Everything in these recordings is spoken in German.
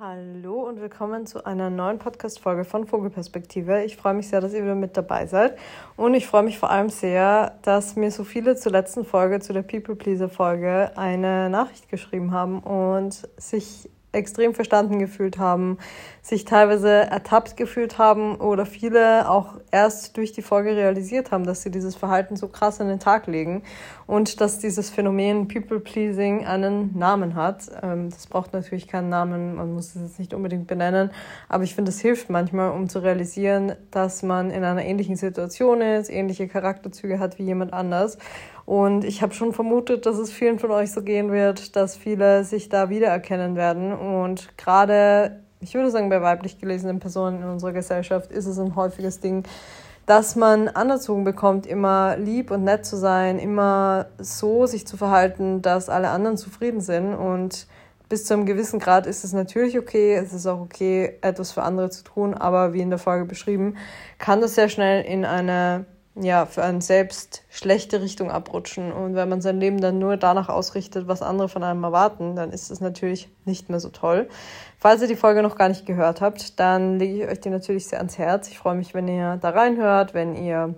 Hallo und willkommen zu einer neuen Podcast-Folge von Vogelperspektive. Ich freue mich sehr, dass ihr wieder mit dabei seid. Und ich freue mich vor allem sehr, dass mir so viele zur letzten Folge, zu der People Pleaser-Folge, eine Nachricht geschrieben haben und sich extrem verstanden gefühlt haben, sich teilweise ertappt gefühlt haben oder viele auch erst durch die Folge realisiert haben, dass sie dieses Verhalten so krass an den Tag legen und dass dieses Phänomen People-Pleasing einen Namen hat. Ähm, das braucht natürlich keinen Namen, man muss es jetzt nicht unbedingt benennen, aber ich finde, es hilft manchmal, um zu realisieren, dass man in einer ähnlichen Situation ist, ähnliche Charakterzüge hat wie jemand anders und ich habe schon vermutet, dass es vielen von euch so gehen wird, dass viele sich da wiedererkennen werden. Und gerade, ich würde sagen, bei weiblich gelesenen Personen in unserer Gesellschaft ist es ein häufiges Ding, dass man anerzogen bekommt, immer lieb und nett zu sein, immer so sich zu verhalten, dass alle anderen zufrieden sind. Und bis zu einem gewissen Grad ist es natürlich okay, es ist auch okay, etwas für andere zu tun, aber wie in der Folge beschrieben, kann das sehr schnell in eine ja, für einen selbst schlechte Richtung abrutschen. Und wenn man sein Leben dann nur danach ausrichtet, was andere von einem erwarten, dann ist es natürlich nicht mehr so toll. Falls ihr die Folge noch gar nicht gehört habt, dann lege ich euch die natürlich sehr ans Herz. Ich freue mich, wenn ihr da reinhört, wenn ihr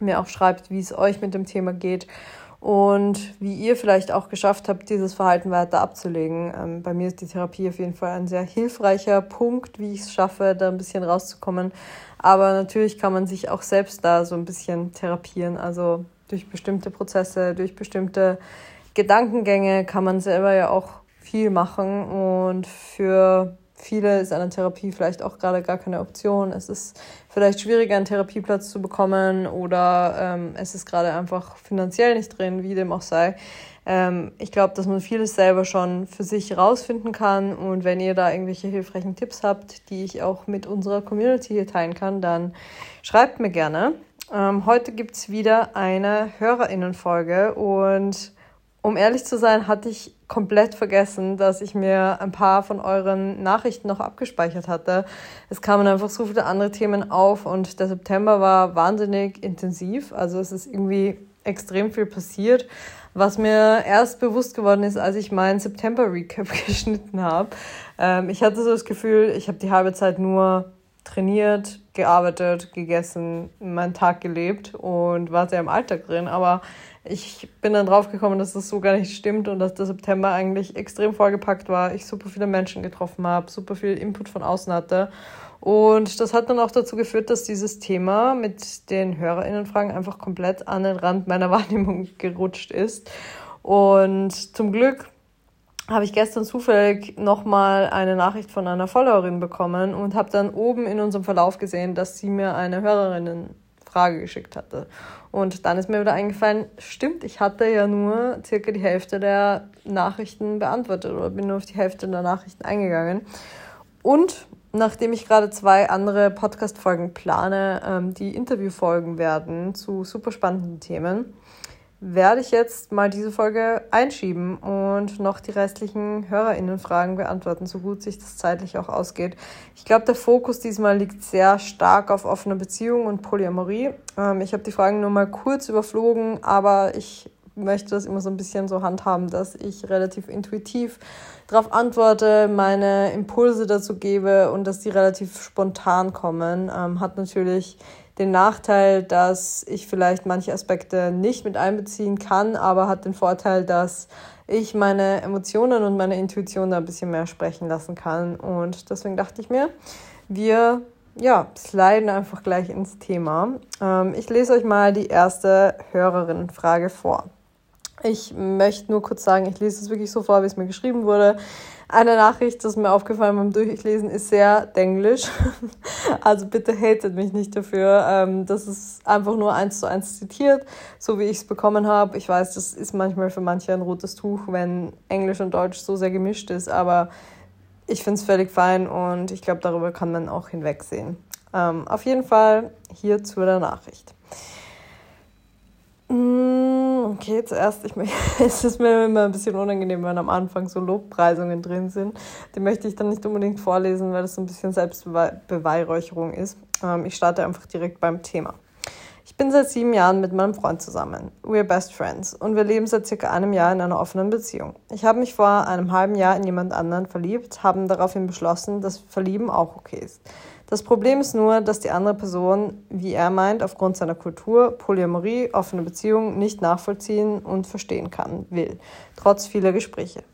mir auch schreibt, wie es euch mit dem Thema geht und wie ihr vielleicht auch geschafft habt, dieses Verhalten weiter abzulegen. Ähm, bei mir ist die Therapie auf jeden Fall ein sehr hilfreicher Punkt, wie ich es schaffe, da ein bisschen rauszukommen. Aber natürlich kann man sich auch selbst da so ein bisschen therapieren. Also durch bestimmte Prozesse, durch bestimmte Gedankengänge kann man selber ja auch viel machen. Und für viele ist eine Therapie vielleicht auch gerade gar keine Option. Es ist vielleicht schwieriger, einen Therapieplatz zu bekommen oder ähm, es ist gerade einfach finanziell nicht drin, wie dem auch sei. Ähm, ich glaube, dass man vieles selber schon für sich rausfinden kann und wenn ihr da irgendwelche hilfreichen Tipps habt, die ich auch mit unserer Community hier teilen kann, dann schreibt mir gerne. Ähm, heute gibt's wieder eine Hörerinnenfolge und um ehrlich zu sein, hatte ich komplett vergessen, dass ich mir ein paar von euren Nachrichten noch abgespeichert hatte. Es kamen einfach so viele andere Themen auf und der September war wahnsinnig intensiv. Also es ist irgendwie extrem viel passiert, was mir erst bewusst geworden ist, als ich meinen September-Recap geschnitten habe. Ähm, ich hatte so das Gefühl, ich habe die halbe Zeit nur trainiert, gearbeitet, gegessen, meinen Tag gelebt und war sehr im Alltag drin. Aber ich bin dann drauf gekommen, dass das so gar nicht stimmt und dass der September eigentlich extrem vollgepackt war. Ich super viele Menschen getroffen habe, super viel Input von außen hatte. Und das hat dann auch dazu geführt, dass dieses Thema mit den HörerInnenfragen einfach komplett an den Rand meiner Wahrnehmung gerutscht ist. Und zum Glück habe ich gestern zufällig nochmal eine Nachricht von einer Followerin bekommen und habe dann oben in unserem Verlauf gesehen, dass sie mir eine Hörerinnenfrage geschickt hatte. Und dann ist mir wieder eingefallen, stimmt, ich hatte ja nur circa die Hälfte der Nachrichten beantwortet oder bin nur auf die Hälfte der Nachrichten eingegangen. Und nachdem ich gerade zwei andere Podcast-Folgen plane, ähm, die Interviewfolgen werden zu super spannenden Themen, werde ich jetzt mal diese Folge einschieben und noch die restlichen HörerInnenfragen beantworten, so gut sich das zeitlich auch ausgeht. Ich glaube, der Fokus diesmal liegt sehr stark auf offene Beziehungen und Polyamorie. Ähm, ich habe die Fragen nur mal kurz überflogen, aber ich möchte das immer so ein bisschen so handhaben, dass ich relativ intuitiv darauf antworte, meine Impulse dazu gebe und dass die relativ spontan kommen. Ähm, hat natürlich den Nachteil, dass ich vielleicht manche Aspekte nicht mit einbeziehen kann, aber hat den Vorteil, dass ich meine Emotionen und meine Intuition da ein bisschen mehr sprechen lassen kann. Und deswegen dachte ich mir, wir ja, sliden einfach gleich ins Thema. Ähm, ich lese euch mal die erste Hörerinnenfrage vor. Ich möchte nur kurz sagen, ich lese es wirklich so vor, wie es mir geschrieben wurde. Eine Nachricht, das mir aufgefallen beim Durchlesen, ist sehr denglisch. Also bitte hatet mich nicht dafür. Ähm, das ist einfach nur eins zu eins zitiert, so wie ich es bekommen habe. Ich weiß, das ist manchmal für manche ein rotes Tuch, wenn Englisch und Deutsch so sehr gemischt ist, aber ich finde es völlig fein und ich glaube, darüber kann man auch hinwegsehen. Ähm, auf jeden Fall hier zu der Nachricht. Mm, okay, zuerst, ich, es ist mir immer ein bisschen unangenehm, wenn am Anfang so Lobpreisungen drin sind. Die möchte ich dann nicht unbedingt vorlesen, weil das so ein bisschen Selbstbeweihräucherung ist. Ähm, ich starte einfach direkt beim Thema. Ich bin seit sieben Jahren mit meinem Freund zusammen. We're best friends und wir leben seit circa einem Jahr in einer offenen Beziehung. Ich habe mich vor einem halben Jahr in jemand anderen verliebt, haben daraufhin beschlossen, dass Verlieben auch okay ist. Das Problem ist nur, dass die andere Person, wie er meint, aufgrund seiner Kultur, Polyamorie, offene Beziehungen nicht nachvollziehen und verstehen kann, will, trotz vieler Gespräche.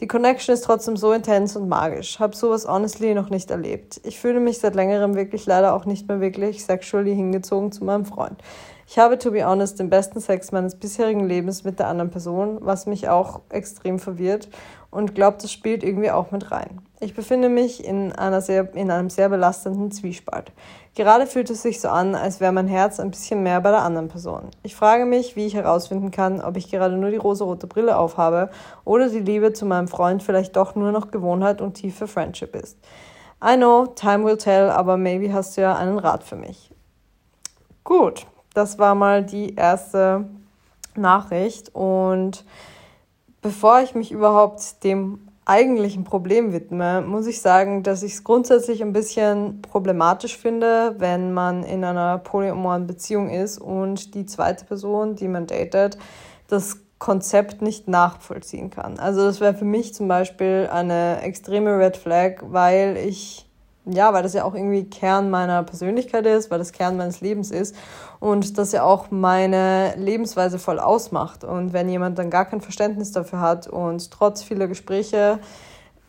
Die Connection ist trotzdem so intens und magisch. Hab sowas honestly noch nicht erlebt. Ich fühle mich seit längerem wirklich leider auch nicht mehr wirklich sexually hingezogen zu meinem Freund. Ich habe, to be honest, den besten Sex meines bisherigen Lebens mit der anderen Person, was mich auch extrem verwirrt und glaubt, das spielt irgendwie auch mit rein. Ich befinde mich in, einer sehr, in einem sehr belastenden Zwiespalt. Gerade fühlt es sich so an, als wäre mein Herz ein bisschen mehr bei der anderen Person. Ich frage mich, wie ich herausfinden kann, ob ich gerade nur die rosarote Brille aufhabe oder die Liebe zu meinem Freund vielleicht doch nur noch Gewohnheit und tiefe Friendship ist. I know, time will tell, aber maybe hast du ja einen Rat für mich. Gut, das war mal die erste Nachricht und bevor ich mich überhaupt dem eigentlichen Problem widme, muss ich sagen, dass ich es grundsätzlich ein bisschen problematisch finde, wenn man in einer polyamoren Beziehung ist und die zweite Person, die man datet, das Konzept nicht nachvollziehen kann. Also das wäre für mich zum Beispiel eine extreme Red Flag, weil ich ja, weil das ja auch irgendwie Kern meiner Persönlichkeit ist, weil das Kern meines Lebens ist und das ja auch meine Lebensweise voll ausmacht. Und wenn jemand dann gar kein Verständnis dafür hat und trotz vieler Gespräche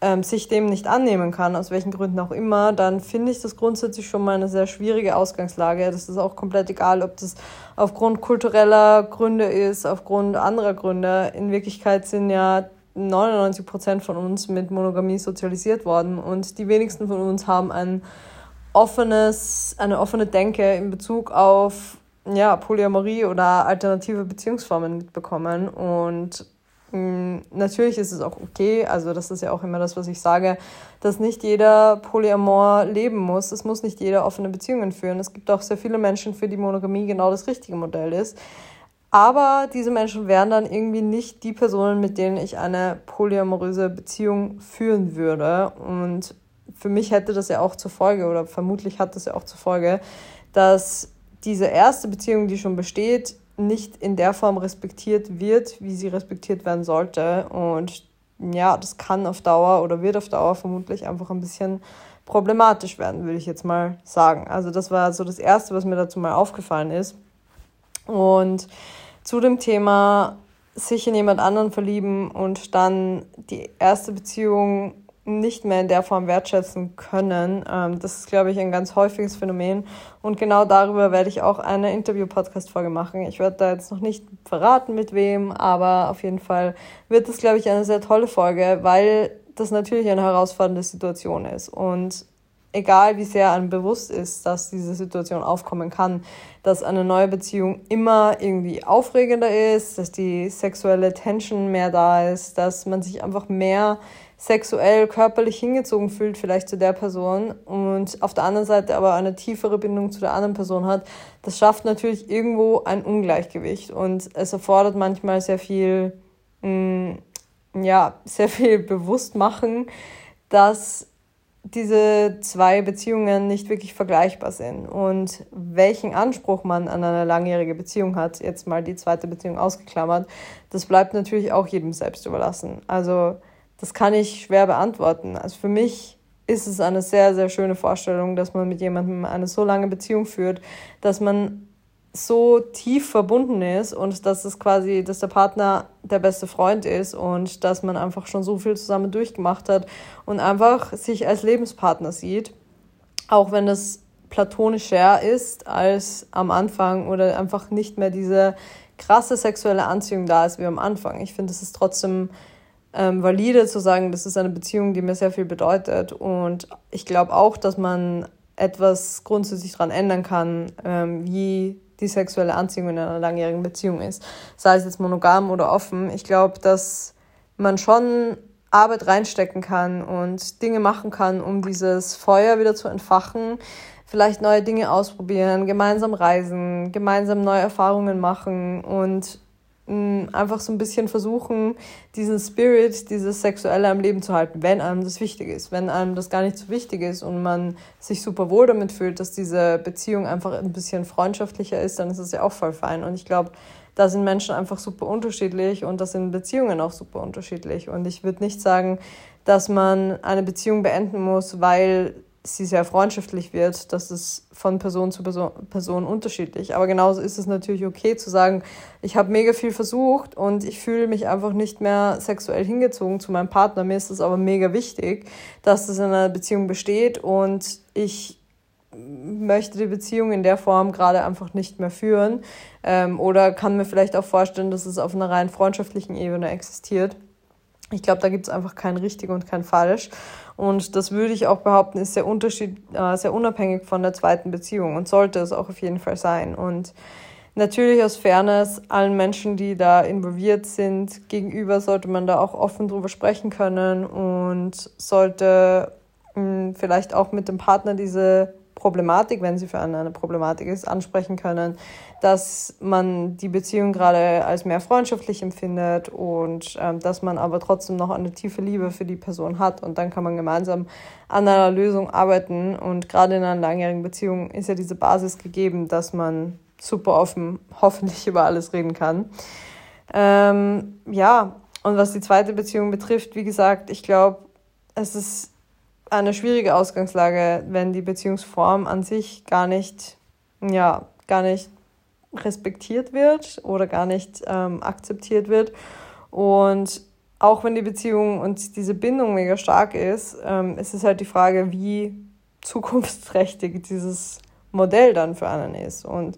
ähm, sich dem nicht annehmen kann, aus welchen Gründen auch immer, dann finde ich das grundsätzlich schon mal eine sehr schwierige Ausgangslage. Das ist auch komplett egal, ob das aufgrund kultureller Gründe ist, aufgrund anderer Gründe. In Wirklichkeit sind ja 99 Prozent von uns mit Monogamie sozialisiert worden und die wenigsten von uns haben ein offenes, eine offene Denke in Bezug auf ja, Polyamorie oder alternative Beziehungsformen mitbekommen. Und mh, mm, natürlich ist es auch okay, also das ist ja auch immer das, was ich sage, dass nicht jeder Polyamor leben muss. Es muss nicht jeder offene Beziehungen führen. Es gibt auch sehr viele Menschen, für die Monogamie genau das richtige Modell ist. Aber diese Menschen wären dann irgendwie nicht die Personen, mit denen ich eine polyamoröse Beziehung führen würde. Und für mich hätte das ja auch zur Folge, oder vermutlich hat das ja auch zur Folge, dass diese erste Beziehung, die schon besteht, nicht in der Form respektiert wird, wie sie respektiert werden sollte. Und ja, das kann auf Dauer oder wird auf Dauer vermutlich einfach ein bisschen problematisch werden, würde ich jetzt mal sagen. Also das war so das Erste, was mir dazu mal aufgefallen ist. Und zu dem Thema sich in jemand anderen verlieben und dann die erste Beziehung nicht mehr in der Form wertschätzen können. Ähm, das ist, glaube ich, ein ganz häufiges Phänomen. Und genau darüber werde ich auch eine Interview-Podcast-Folge machen. Ich werde da jetzt noch nicht verraten, mit wem, aber auf jeden Fall wird das, glaube ich, eine sehr tolle Folge, weil das natürlich eine herausfordernde Situation ist. Und egal wie sehr einem bewusst ist, dass diese Situation aufkommen kann, dass eine neue Beziehung immer irgendwie aufregender ist, dass die sexuelle Tension mehr da ist, dass man sich einfach mehr sexuell, körperlich hingezogen fühlt, vielleicht zu der Person und auf der anderen Seite aber eine tiefere Bindung zu der anderen Person hat, das schafft natürlich irgendwo ein Ungleichgewicht und es erfordert manchmal sehr viel, mh, mm, ja, sehr viel Bewusstmachen, dass diese zwei Beziehungen nicht wirklich vergleichbar sind und welchen Anspruch man an eine langjährige Beziehung hat, jetzt mal die zweite Beziehung ausgeklammert, das bleibt natürlich auch jedem selbst überlassen. Also das kann ich schwer beantworten. Also für mich ist es eine sehr, sehr schöne Vorstellung, dass man mit jemandem eine so lange Beziehung führt, dass man so tief verbunden ist und dass es quasi, dass der Partner der beste Freund ist und dass man einfach schon so viel zusammen durchgemacht hat und einfach sich als Lebenspartner sieht, auch wenn das platonischer ist als am Anfang oder einfach nicht mehr diese krasse sexuelle Anziehung da ist wie am Anfang. Ich finde, es ist trotzdem ähm, valide zu sagen, das ist eine Beziehung, die mir sehr viel bedeutet und ich glaube auch, dass man etwas grundsätzlich daran ändern kann, ähm, wie die sexuelle Anziehung in einer langjährigen Beziehung ist. Sei es jetzt monogam oder offen. Ich glaube, dass man schon Arbeit reinstecken kann und Dinge machen kann, um dieses Feuer wieder zu entfachen. Vielleicht neue Dinge ausprobieren, gemeinsam reisen, gemeinsam neue Erfahrungen machen und einfach so ein bisschen versuchen, diesen Spirit, dieses Sexuelle am Leben zu halten, wenn einem das wichtig ist. Wenn einem das gar nicht so wichtig ist und man sich super wohl damit fühlt, dass diese Beziehung einfach ein bisschen freundschaftlicher ist, dann ist das ja auch voll fein. Und ich glaube, da sind Menschen einfach super unterschiedlich und das sind Beziehungen auch super unterschiedlich. Und ich würde nicht sagen, dass man eine Beziehung beenden muss, weil sie sehr freundschaftlich wird, das ist von Person zu Person, Person unterschiedlich. Aber genauso ist es natürlich okay zu sagen, ich habe mega viel versucht und ich fühle mich einfach nicht mehr sexuell hingezogen zu meinem Partner. Mir ist es aber mega wichtig, dass das in einer Beziehung besteht und ich möchte die Beziehung in der Form gerade einfach nicht mehr führen ähm, oder kann mir vielleicht auch vorstellen, dass es auf einer rein freundschaftlichen Ebene existiert. Ich glaube, da gibt es einfach kein richtig und kein falsch. Und das würde ich auch behaupten, ist sehr, unterschied äh, sehr unabhängig von der zweiten Beziehung und sollte es auch auf jeden Fall sein. Und natürlich aus Fairness allen Menschen, die da involviert sind, gegenüber sollte man da auch offen drüber sprechen können und sollte mh, hm, vielleicht auch mit dem Partner diese Problematik, wenn sie für einen eine Problematik ist, ansprechen können, dass man die Beziehung gerade als mehr freundschaftlich empfindet und ähm, dass man aber trotzdem noch eine tiefe Liebe für die Person hat und dann kann man gemeinsam an einer Lösung arbeiten und gerade in einer langjährigen Beziehung ist ja diese Basis gegeben, dass man super offen hoffentlich über alles reden kann. Ähm, ja, und was die zweite Beziehung betrifft, wie gesagt, ich glaube, es ist eine schwierige Ausgangslage, wenn die Beziehungsform an sich gar nicht, ja, gar nicht respektiert wird oder gar nicht ähm, akzeptiert wird. Und auch wenn die Beziehung und diese Bindung mega stark ist, ähm, ist es halt die Frage, wie zukunftsträchtig dieses Modell dann für einen ist. Und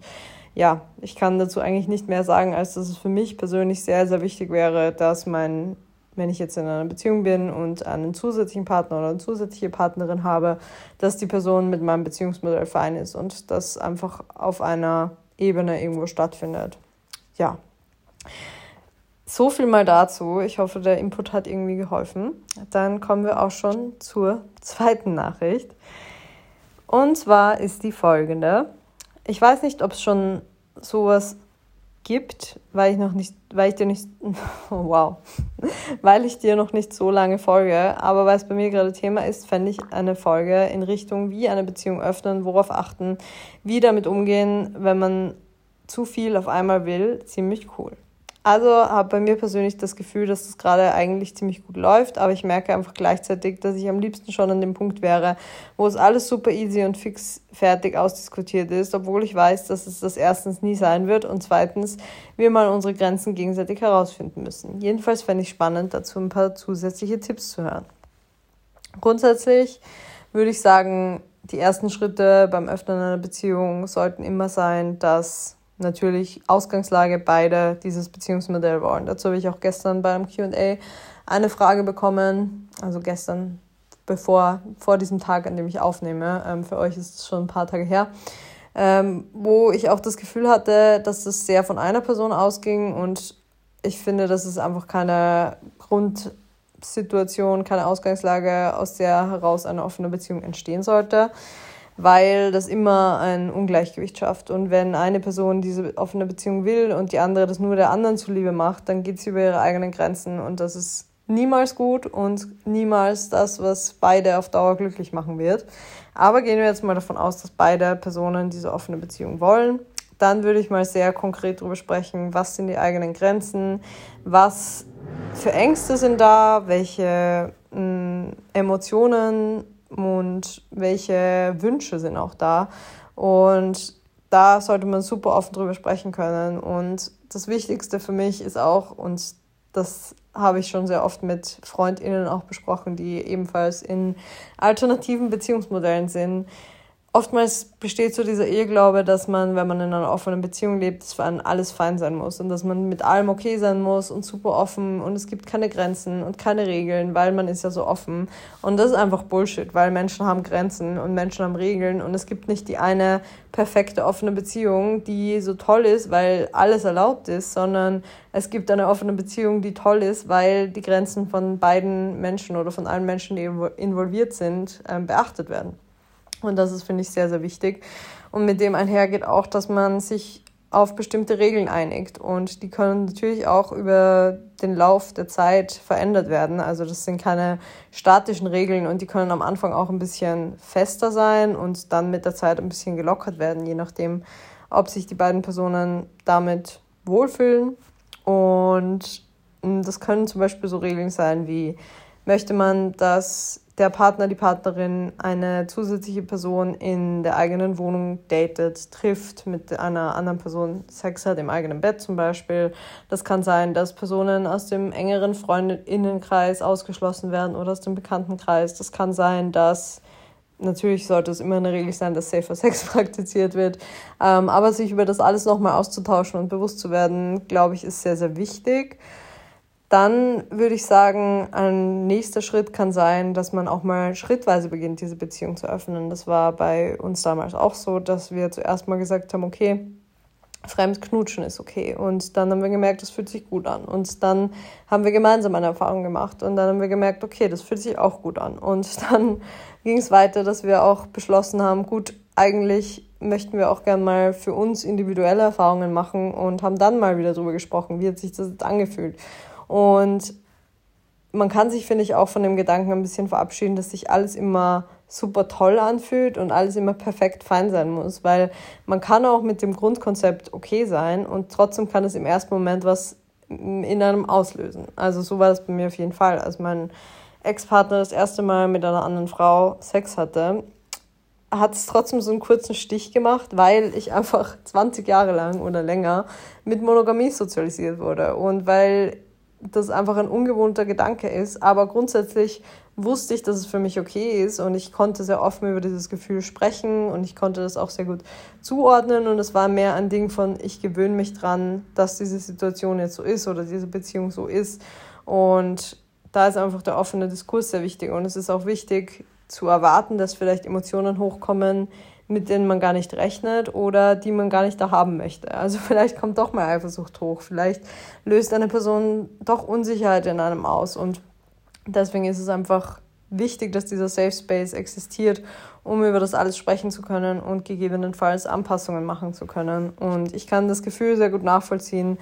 ja, ich kann dazu eigentlich nicht mehr sagen, als dass es für mich persönlich sehr, sehr wichtig wäre, dass mein wenn ich jetzt in einer Beziehung bin und einen zusätzlichen Partner oder eine zusätzliche Partnerin habe, dass die Person mit meinem Beziehungsmodell fein ist und das einfach auf einer Ebene irgendwo stattfindet. Ja. So viel mal dazu. Ich hoffe, der Input hat irgendwie geholfen. Dann kommen wir auch schon zur zweiten Nachricht. Und zwar ist die folgende. Ich weiß nicht, ob es schon sowas gibt, weil ich noch nicht, weil ich dir nicht, oh, wow, weil ich dir noch nicht so lange folge, aber weil es bei mir gerade Thema ist, fände ich eine Folge in Richtung, wie eine Beziehung öffnen, worauf achten, wie damit umgehen, wenn man zu viel auf einmal will, ziemlich cool. Also habe bei mir persönlich das Gefühl, dass das gerade eigentlich ziemlich gut läuft, aber ich merke einfach gleichzeitig, dass ich am liebsten schon an dem Punkt wäre, wo es alles super easy und fix fertig ausdiskutiert ist, obwohl ich weiß, dass es das erstens nie sein wird und zweitens wir mal unsere Grenzen gegenseitig herausfinden müssen. Jedenfalls fände ich spannend, dazu ein paar zusätzliche Tipps zu hören. Grundsätzlich würde ich sagen, die ersten Schritte beim Öffnen einer Beziehung sollten immer sein, dass natürlich Ausgangslage beide dieses Beziehungsmodell wollen. Dazu habe ich auch gestern beim QA eine Frage bekommen, also gestern, bevor, vor diesem Tag, an dem ich aufnehme. Ähm, für euch ist es schon ein paar Tage her. Ähm, wo ich auch das Gefühl hatte, dass es sehr von einer Person ausging und ich finde, dass es einfach keine Grundsituation, keine Ausgangslage, aus der heraus eine offene Beziehung entstehen sollte weil das immer ein Ungleichgewicht schafft. Und wenn eine Person diese offene Beziehung will und die andere das nur der anderen zuliebe macht, dann geht sie über ihre eigenen Grenzen und das ist niemals gut und niemals das, was beide auf Dauer glücklich machen wird. Aber gehen wir jetzt mal davon aus, dass beide Personen diese offene Beziehung wollen. Dann würde ich mal sehr konkret darüber sprechen, was sind die eigenen Grenzen, was für Ängste sind da, welche mh, mm, Emotionen und welche Wünsche sind auch da. Und da sollte man super offen drüber sprechen können. Und das Wichtigste für mich ist auch, und das habe ich schon sehr oft mit FreundInnen auch besprochen, die ebenfalls in alternativen Beziehungsmodellen sind, oftmals besteht so dieser Irrglaube, dass man, wenn man in einer offenen Beziehung lebt, dass für einen alles fein sein muss und dass man mit allem okay sein muss und super offen und es gibt keine Grenzen und keine Regeln, weil man ist ja so offen. Und das ist einfach Bullshit, weil Menschen haben Grenzen und Menschen haben Regeln und es gibt nicht die eine perfekte offene Beziehung, die so toll ist, weil alles erlaubt ist, sondern es gibt eine offene Beziehung, die toll ist, weil die Grenzen von beiden Menschen oder von allen Menschen, die involviert sind, ähm, beachtet werden. Und das ist, finde ich, sehr, sehr wichtig. Und mit dem einhergeht auch, dass man sich auf bestimmte Regeln einigt. Und die können natürlich auch über den Lauf der Zeit verändert werden. Also das sind keine statischen Regeln und die können am Anfang auch ein bisschen fester sein und dann mit der Zeit ein bisschen gelockert werden, je nachdem, ob sich die beiden Personen damit wohlfühlen. Und hm, das können zum Beispiel so Regeln sein wie, möchte man, dass der Partner, die Partnerin eine zusätzliche Person in der eigenen Wohnung datet, trifft, mit einer anderen Person Sex hat, im eigenen Bett zum Beispiel. Das kann sein, dass Personen aus dem engeren Freundinnenkreis ausgeschlossen werden oder aus dem Bekanntenkreis. Das kann sein, dass natürlich sollte es immer eine Regel sein, dass Safer Sex praktiziert wird. Ähm, aber sich über das alles nochmal auszutauschen und bewusst zu werden, glaube ich, ist sehr, sehr wichtig. Dann würde ich sagen, ein nächster Schritt kann sein, dass man auch mal schrittweise beginnt, diese Beziehung zu öffnen. Das war bei uns damals auch so, dass wir zuerst mal gesagt haben, okay, Fremdknutschen ist okay. Und dann haben wir gemerkt, das fühlt sich gut an. Und dann haben wir gemeinsam eine Erfahrung gemacht. Und dann haben wir gemerkt, okay, das fühlt sich auch gut an. Und dann ging es weiter, dass wir auch beschlossen haben, gut, eigentlich möchten wir auch gern mal für uns individuelle Erfahrungen machen und haben dann mal wieder darüber gesprochen, wie hat sich das jetzt angefühlt. Und man kann sich, finde ich, auch von dem Gedanken ein bisschen verabschieden, dass sich alles immer super toll anfühlt und alles immer perfekt fein sein muss, weil man kann auch mit dem Grundkonzept okay sein und trotzdem kann es im ersten Moment was in einem auslösen. Also so war das bei mir auf jeden Fall. Als mein Ex-Partner das erste Mal mit einer anderen Frau Sex hatte, hat es trotzdem so einen kurzen Stich gemacht, weil ich einfach 20 Jahre lang oder länger mit Monogamie sozialisiert wurde und weil das einfach ein ungewohnter Gedanke ist. Aber grundsätzlich wusste ich, dass es für mich okay ist und ich konnte sehr offen über dieses Gefühl sprechen und ich konnte das auch sehr gut zuordnen. Und es war mehr ein Ding von, ich gewöhne mich dran, dass diese Situation jetzt so ist oder diese Beziehung so ist. Und da ist einfach der offene Diskurs sehr wichtig. Und es ist auch wichtig zu erwarten, dass vielleicht Emotionen hochkommen, mit denen man gar nicht rechnet oder die man gar nicht da haben möchte. Also vielleicht kommt doch mal Eifersucht hoch, vielleicht löst eine Person doch Unsicherheit in einem aus und deswegen ist es einfach wichtig, dass dieser Safe Space existiert, um über das alles sprechen zu können und gegebenenfalls Anpassungen machen zu können. Und ich kann das Gefühl sehr gut nachvollziehen,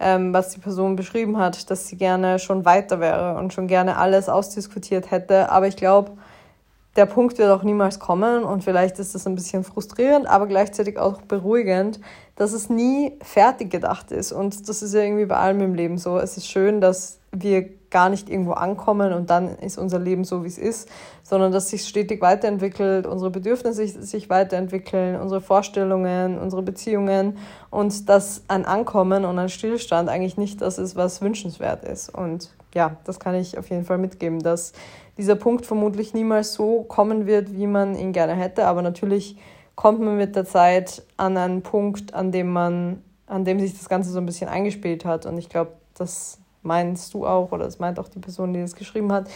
ähm, was die Person beschrieben hat, dass sie gerne schon weiter wäre und schon gerne alles ausdiskutiert hätte. Aber ich glaube, der Punkt wird auch niemals kommen und vielleicht ist das ein bisschen frustrierend, aber gleichzeitig auch beruhigend, dass es nie fertig gedacht ist. Und das ist ja irgendwie bei allem im Leben so. Es ist schön, dass wir gar nicht irgendwo ankommen und dann ist unser Leben so, wie es ist, sondern dass sich stetig weiterentwickelt, unsere Bedürfnisse sich weiterentwickeln, unsere Vorstellungen, unsere Beziehungen und dass ein Ankommen und ein Stillstand eigentlich nicht das ist, was wünschenswert ist. Und ja, das kann ich auf jeden Fall mitgeben, dass dieser Punkt vermutlich niemals so kommen wird, wie man ihn gerne hätte, aber natürlich kommt man mit der Zeit an einen Punkt, an dem man, an dem sich das Ganze so ein bisschen eingespielt hat. Und ich glaube, das meinst du auch, oder das meint auch die Person, die es geschrieben hat,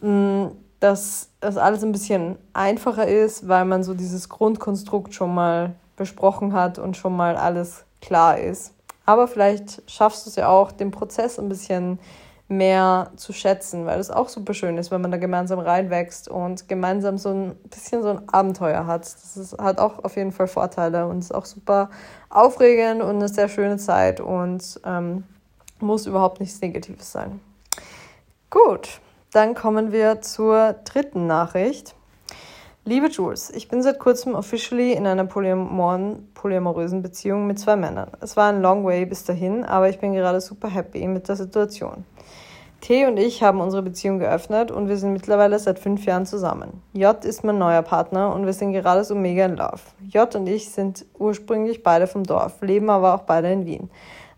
mm, dass das alles ein bisschen einfacher ist, weil man so dieses Grundkonstrukt schon mal besprochen hat und schon mal alles klar ist. Aber vielleicht schaffst du es ja auch, den Prozess ein bisschen mehr zu schätzen, weil es auch super schön ist, wenn man da gemeinsam reinwächst und gemeinsam so ein bisschen so ein Abenteuer hat. Das ist, hat auch auf jeden Fall Vorteile und ist auch super aufregend und eine sehr schöne Zeit und ähm, muss überhaupt nichts Negatives sein. Gut, dann kommen wir zur dritten Nachricht. Liebe Jules, ich bin seit kurzem officially in einer polyamorösen Beziehung mit zwei Männern. Es war ein long way bis dahin, aber ich bin gerade super happy mit der Situation. T und ich haben unsere Beziehung geöffnet und wir sind mittlerweile seit fünf Jahren zusammen. J ist mein neuer Partner und wir sind gerade so mega in Love. J und ich sind ursprünglich beide vom Dorf, leben aber auch beide in Wien.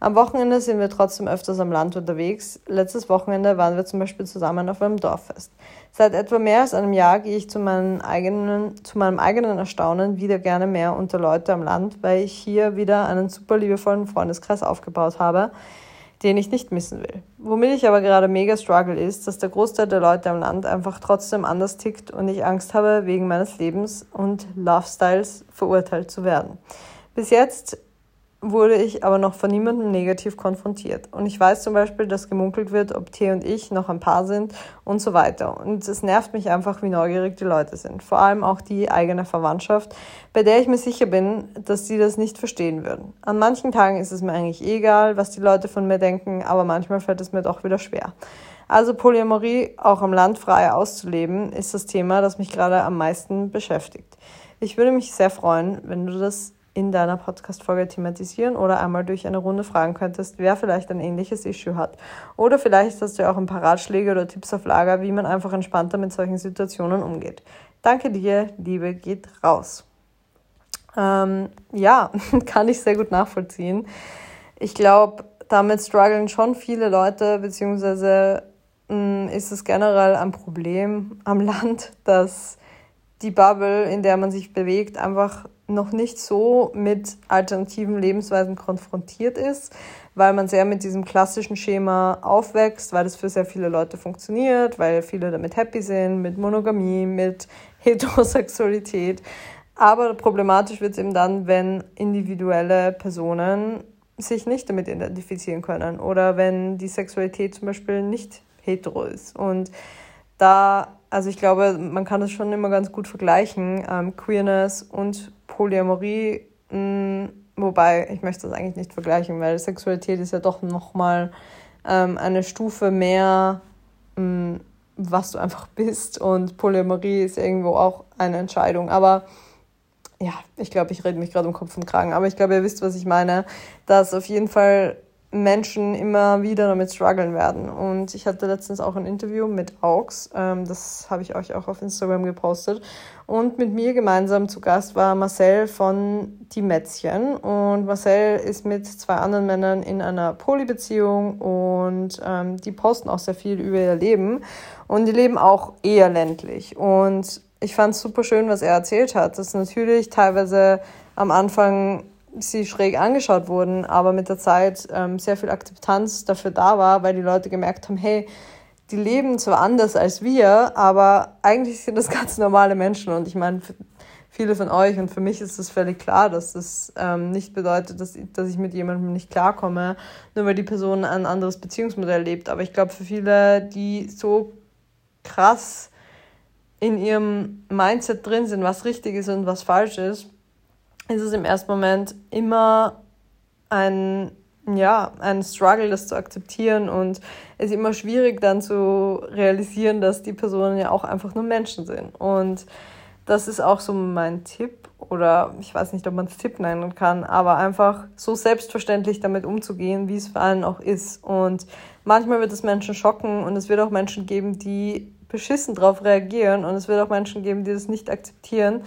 Am Wochenende sind wir trotzdem öfters am Land unterwegs. Letztes Wochenende waren wir zum Beispiel zusammen auf einem Dorffest. Seit etwa mehr als einem Jahr gehe ich zu, meinen eigenen, zu meinem eigenen Erstaunen wieder gerne mehr unter Leute am Land, weil ich hier wieder einen super liebevollen Freundeskreis aufgebaut habe, den ich nicht missen will. Womit ich aber gerade mega struggle ist, dass der Großteil der Leute am Land einfach trotzdem anders tickt und ich Angst habe, wegen meines Lebens und Lifestyles verurteilt zu werden. Bis jetzt wurde ich aber noch von niemandem negativ konfrontiert. Und ich weiß zum Beispiel, dass gemunkelt wird, ob T und ich noch ein Paar sind und so weiter. Und es nervt mich einfach, wie neugierig die Leute sind. Vor allem auch die eigene Verwandtschaft, bei der ich mir sicher bin, dass sie das nicht verstehen würden. An manchen Tagen ist es mir eigentlich egal, was die Leute von mir denken, aber manchmal fällt es mir doch wieder schwer. Also Polyamorie auch am Land frei auszuleben, ist das Thema, das mich gerade am meisten beschäftigt. Ich würde mich sehr freuen, wenn du das in deiner Podcast-Folge thematisieren oder einmal durch eine Runde fragen könntest, wer vielleicht ein ähnliches Issue hat. Oder vielleicht hast du auch ein paar Ratschläge oder Tipps auf Lager, wie man einfach entspannter mit solchen Situationen umgeht. Danke dir, Liebe geht raus. Ähm, ja, kann ich sehr gut nachvollziehen. Ich glaube, damit strugglen schon viele Leute, beziehungsweise mh, mm, ist es generell ein Problem am Land, dass die Bubble, in der man sich bewegt, einfach noch nicht so mit alternativen Lebensweisen konfrontiert ist, weil man sehr mit diesem klassischen Schema aufwächst, weil das für sehr viele Leute funktioniert, weil viele damit happy sind, mit Monogamie, mit Heterosexualität. Aber problematisch wird es eben dann, wenn individuelle Personen sich nicht damit identifizieren können oder wenn die Sexualität zum Beispiel nicht hetero ist. Und da also ich glaube, man kann das schon immer ganz gut vergleichen, ähm, Queerness und Polyamorie, mh, mm, wobei ich möchte das eigentlich nicht vergleichen, weil Sexualität ist ja doch nochmal ähm, eine Stufe mehr, mh, mm, was du einfach bist. Und Polyamorie ist irgendwo auch eine Entscheidung. Aber ja, ich glaube, ich rede mich gerade um Kopf und Kragen, aber ich glaube, ihr wisst, was ich meine, dass auf jeden Fall Menschen immer wieder damit strugglen werden. Und ich hatte letztens auch ein Interview mit Aux, ähm, das habe ich euch auch auf Instagram gepostet. Und mit mir gemeinsam zu Gast war Marcel von Die Mätzchen. Und Marcel ist mit zwei anderen Männern in einer Polybeziehung und ähm, die posten auch sehr viel über ihr Leben. Und die leben auch eher ländlich. Und ich fand es super schön, was er erzählt hat, dass natürlich teilweise am Anfang sie schräg angeschaut wurden, aber mit der Zeit ähm, sehr viel Akzeptanz dafür da war, weil die Leute gemerkt haben, hey, die leben zwar anders als wir, aber eigentlich sind das ganz normale Menschen. Und ich meine, viele von euch und für mich ist es völlig klar, dass das ähm, nicht bedeutet, dass, dass ich mit jemandem nicht klarkomme, nur weil die Person ein anderes Beziehungsmodell lebt. Aber ich glaube, für viele, die so krass in ihrem Mindset drin sind, was richtig ist und was falsch ist, ist es im ersten Moment immer ein, ja, ein Struggle, das zu akzeptieren und es ist immer schwierig dann zu realisieren, dass die Personen ja auch einfach nur Menschen sind. Und das ist auch so mein Tipp oder ich weiß nicht, ob man es Tipp nennen kann, aber einfach so selbstverständlich damit umzugehen, wie es für einen auch ist. Und manchmal wird es Menschen schocken und es wird auch Menschen geben, die beschissen darauf reagieren und es wird auch Menschen geben, die das nicht akzeptieren.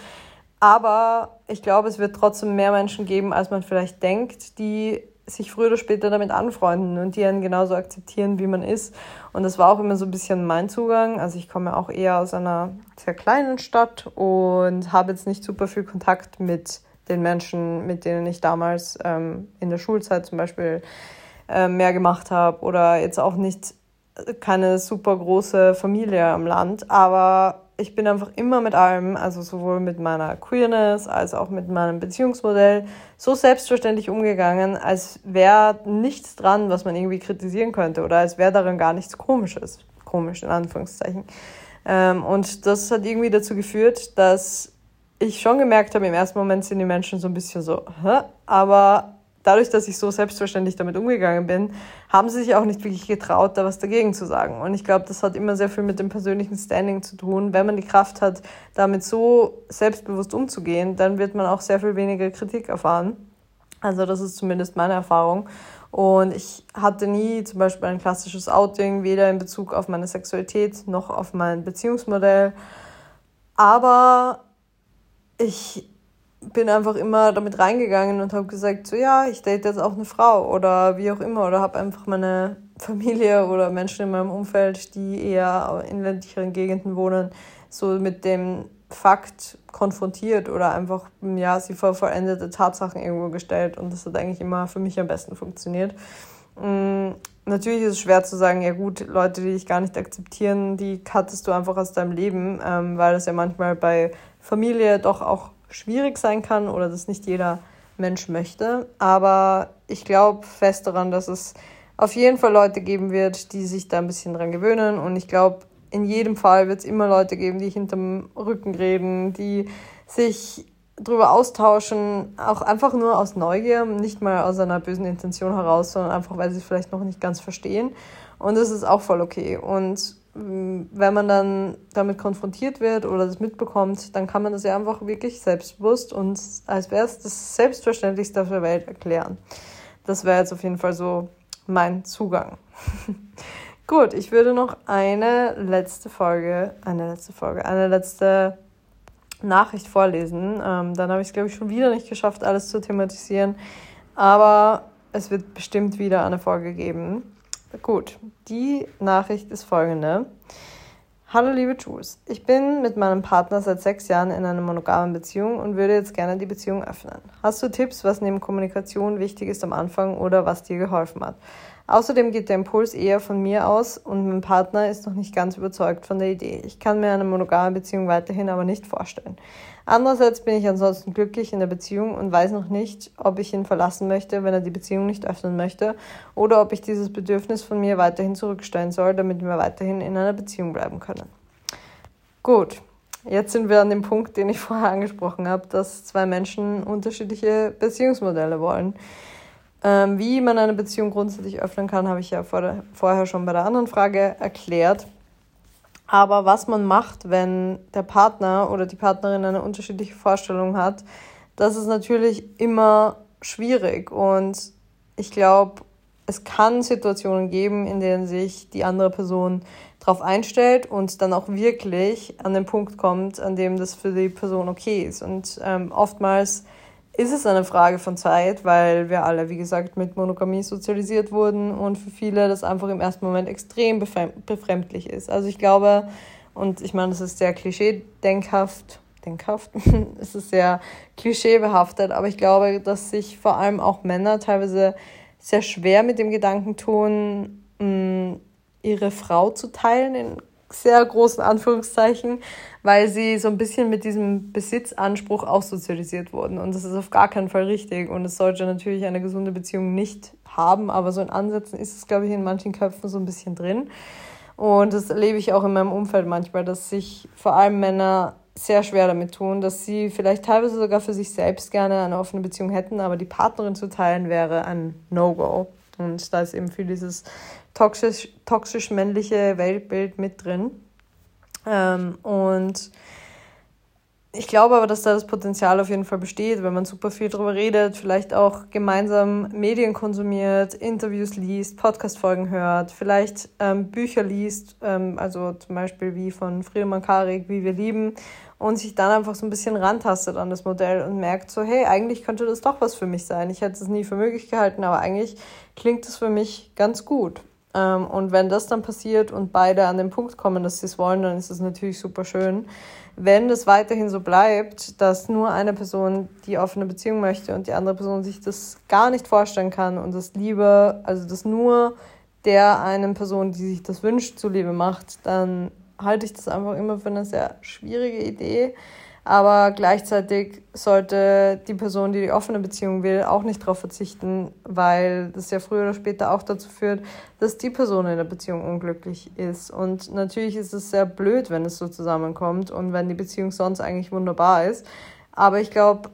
Aber ich glaube, es wird trotzdem mehr Menschen geben, als man vielleicht denkt, die sich früher oder später damit anfreunden und die einen genauso akzeptieren, wie man ist. Und das war auch immer so ein bisschen mein Zugang. Also ich komme auch eher aus einer sehr kleinen Stadt und habe jetzt nicht super viel Kontakt mit den Menschen, mit denen ich damals ähm, in der Schulzeit zum Beispiel äh, mehr gemacht habe oder jetzt auch nicht keine super große Familie am Land. Aber ich bin einfach immer mit allem, also sowohl mit meiner Queerness als auch mit meinem Beziehungsmodell, so selbstverständlich umgegangen, als wäre nichts dran, was man irgendwie kritisieren könnte oder als wäre daran gar nichts Komisches. Komisch, in Anführungszeichen. Ähm, und das hat irgendwie dazu geführt, dass ich schon gemerkt habe, im ersten Moment sind die Menschen so ein bisschen so, Hä? aber dadurch, dass ich so selbstverständlich damit umgegangen bin, haben sie sich auch nicht wirklich getraut, da was dagegen zu sagen. Und ich glaube, das hat immer sehr viel mit dem persönlichen Standing zu tun. Wenn man die Kraft hat, damit so selbstbewusst umzugehen, dann wird man auch sehr viel weniger Kritik erfahren. Also das ist zumindest meine Erfahrung. Und ich hatte nie zum Beispiel ein klassisches Outing, weder in Bezug auf meine Sexualität noch auf mein Beziehungsmodell. Aber ich bin einfach immer damit reingegangen und habe gesagt, so ja, ich date jetzt auch eine Frau oder wie auch immer oder habe einfach meine Familie oder Menschen in meinem Umfeld, die eher in ländlicheren Gegenden wohnen, so mit dem Fakt konfrontiert oder einfach ja, sie vor vollendete Tatsachen irgendwo gestellt und das hat eigentlich immer für mich am besten funktioniert. Mhm. Natürlich ist es schwer zu sagen, ja gut, Leute, die dich gar nicht akzeptieren, die cuttest du einfach aus deinem Leben, ähm, weil das ja manchmal bei Familie doch auch schwierig sein kann oder dass nicht jeder Mensch möchte. Aber ich glaube fest daran, dass es auf jeden Fall Leute geben wird, die sich da ein bisschen dran gewöhnen. Und ich glaube, in jedem Fall wird es immer Leute geben, die hinterm Rücken reden, die sich drüber austauschen, auch einfach nur aus Neugier, nicht mal aus einer bösen Intention heraus, sondern einfach, weil sie es vielleicht noch nicht ganz verstehen. Und das ist auch voll okay. Und wenn man dann damit konfrontiert wird oder das mitbekommt, dann kann man das ja einfach wirklich selbstbewusst und als wäre es das Selbstverständlichste auf der Welt erklären. Das wäre jetzt auf jeden Fall so mein Zugang. Gut, ich würde noch eine letzte Folge, eine letzte Folge, eine letzte Nachricht vorlesen. Ähm, dann habe ich es, glaube ich, schon wieder nicht geschafft, alles zu thematisieren. Aber es wird bestimmt wieder eine Folge geben. Gut, die Nachricht ist folgende. Hallo liebe Jules, ich bin mit meinem Partner seit sechs Jahren in einer monogamen Beziehung und würde jetzt gerne die Beziehung öffnen. Hast du Tipps, was neben Kommunikation wichtig ist am Anfang oder was dir geholfen hat? Außerdem geht der Impuls eher von mir aus und mein Partner ist noch nicht ganz überzeugt von der Idee. Ich kann mir eine monogame Beziehung weiterhin aber nicht vorstellen. Andererseits bin ich ansonsten glücklich in der Beziehung und weiß noch nicht, ob ich ihn verlassen möchte, wenn er die Beziehung nicht öffnen möchte, oder ob ich dieses Bedürfnis von mir weiterhin zurückstellen soll, damit wir weiterhin in einer Beziehung bleiben können. Gut, jetzt sind wir an dem Punkt, den ich vorher angesprochen habe, dass zwei Menschen unterschiedliche Beziehungsmodelle wollen. Ähm, wie man eine Beziehung grundsätzlich öffnen kann, habe ich ja vor der, vorher schon bei der anderen Frage erklärt. Aber was man macht, wenn der Partner oder die Partnerin eine unterschiedliche Vorstellung hat, das ist natürlich immer schwierig. Und ich glaube, es kann Situationen geben, in denen sich die andere Person darauf einstellt und dann auch wirklich an den Punkt kommt, an dem das für die Person okay ist. Und ähm, oftmals ist es eine Frage von Zeit, weil wir alle, wie gesagt, mit Monogamie sozialisiert wurden und für viele das einfach im ersten Moment extrem befremdlich ist. Also ich glaube, und ich meine, das ist sehr klischee-denkhaft, denkhaft, es ist sehr klischeebehaftet, aber ich glaube, dass sich vor allem auch Männer teilweise sehr schwer mit dem Gedanken tun, ihre Frau zu teilen in sehr großen Anführungszeichen, weil sie so ein bisschen mit diesem Besitzanspruch auch sozialisiert wurden. Und das ist auf gar keinen Fall richtig. Und es sollte natürlich eine gesunde Beziehung nicht haben, aber so in Ansätzen ist es, glaube ich, in manchen Köpfen so ein bisschen drin. Und das erlebe ich auch in meinem Umfeld manchmal, dass sich vor allem Männer sehr schwer damit tun, dass sie vielleicht teilweise sogar für sich selbst gerne eine offene Beziehung hätten, aber die Partnerin zu teilen wäre ein No-Go. Und da ist eben viel dieses toxisch, toxisch männliche Weltbild mit drin. Ähm, und ich glaube aber, dass da das Potenzial auf jeden Fall besteht, wenn man super viel darüber redet, vielleicht auch gemeinsam Medien konsumiert, Interviews liest, Podcast-Folgen hört, vielleicht ähm, Bücher liest, ähm, also zum Beispiel wie von Friedemann Karik, Wie wir lieben, und sich dann einfach so ein bisschen rantastet an das Modell und merkt so, hey, eigentlich könnte das doch was für mich sein. Ich hätte es nie für möglich gehalten, aber eigentlich klingt es für mich ganz gut. Ähm, und wenn das dann passiert und beide an den Punkt kommen, dass sie es wollen, dann ist es natürlich super schön. Wenn das weiterhin so bleibt, dass nur eine Person die offene Beziehung möchte und die andere Person sich das gar nicht vorstellen kann und das Liebe, also das nur der einen Person, die sich das wünscht, zuliebe macht, dann halte ich das einfach immer für eine sehr schwierige Idee. Aber gleichzeitig sollte die Person, die die offene Beziehung will, auch nicht darauf verzichten, weil das ja früher oder später auch dazu führt, dass die Person in der Beziehung unglücklich ist. Und natürlich ist es sehr blöd, wenn es so zusammenkommt und wenn die Beziehung sonst eigentlich wunderbar ist. Aber ich glaube,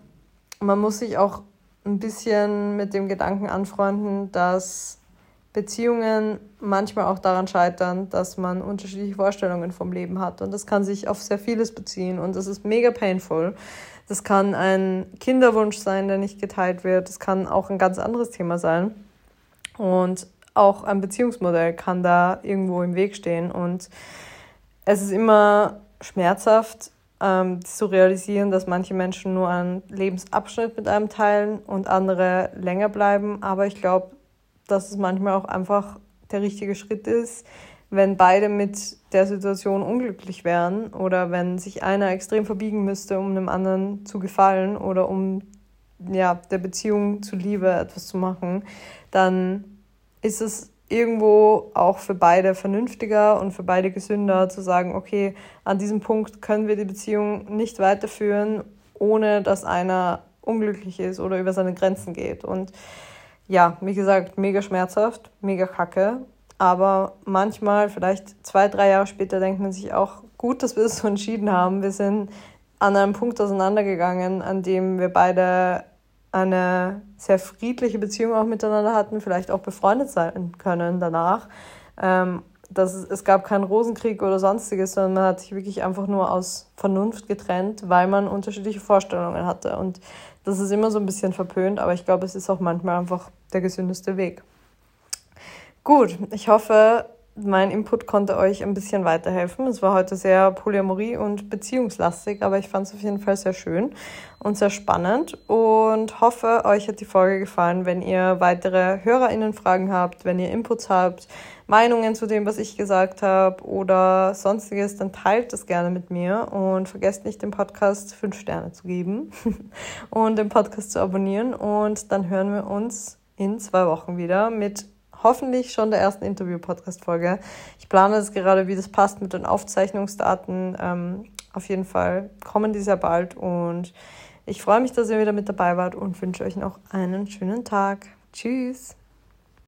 man muss sich auch ein bisschen mit dem Gedanken anfreunden, dass Beziehungen manchmal auch daran scheitern, dass man unterschiedliche Vorstellungen vom Leben hat. Und das kann sich auf sehr vieles beziehen und das ist mega painful. Das kann ein Kinderwunsch sein, der nicht geteilt wird. Das kann auch ein ganz anderes Thema sein. Und auch ein Beziehungsmodell kann da irgendwo im Weg stehen. Und es ist immer schmerzhaft ähm, zu realisieren, dass manche Menschen nur einen Lebensabschnitt mit einem teilen und andere länger bleiben. Aber ich glaube, dass es manchmal auch einfach der richtige Schritt ist, wenn beide mit der Situation unglücklich wären oder wenn sich einer extrem verbiegen müsste, um dem anderen zu gefallen oder um ja, der Beziehung zuliebe etwas zu machen, dann ist es irgendwo auch für beide vernünftiger und für beide gesünder zu sagen, okay, an diesem Punkt können wir die Beziehung nicht weiterführen, ohne dass einer unglücklich ist oder über seine Grenzen geht. Und ja, wie gesagt, mega schmerzhaft, mega kacke. Aber manchmal, vielleicht zwei, drei Jahre später, denkt man sich auch, gut, dass wir es so entschieden haben. Wir sind an einem Punkt auseinandergegangen, an dem wir beide eine sehr friedliche Beziehung auch miteinander hatten, vielleicht auch befreundet sein können danach. Ähm, dass es, es gab keinen Rosenkrieg oder sonstiges, sondern man hat sich wirklich einfach nur aus Vernunft getrennt, weil man unterschiedliche Vorstellungen hatte. Und das ist immer so ein bisschen verpönt, aber ich glaube, es ist auch manchmal einfach der gesündeste Weg. Gut, ich hoffe, mein Input konnte euch ein bisschen weiterhelfen. Es war heute sehr Polyamorie- und beziehungslastig, aber ich fand es auf jeden Fall sehr schön und sehr spannend und hoffe, euch hat die Folge gefallen. Wenn ihr weitere HörerInnen-Fragen habt, wenn ihr Inputs habt, Meinungen zu dem, was ich gesagt habe oder sonstiges, dann teilt das gerne mit mir und vergesst nicht, dem Podcast fünf Sterne zu geben und den Podcast zu abonnieren und dann hören wir uns in zwei Wochen wieder mit hoffentlich schon der ersten Interview-Podcast-Folge. Ich plane es gerade, wie das passt mit den Aufzeichnungsdaten. Ähm, auf jeden Fall kommen die sehr bald und ich freue mich, dass ihr wieder mit dabei wart und wünsche euch noch einen schönen Tag. Tschüss!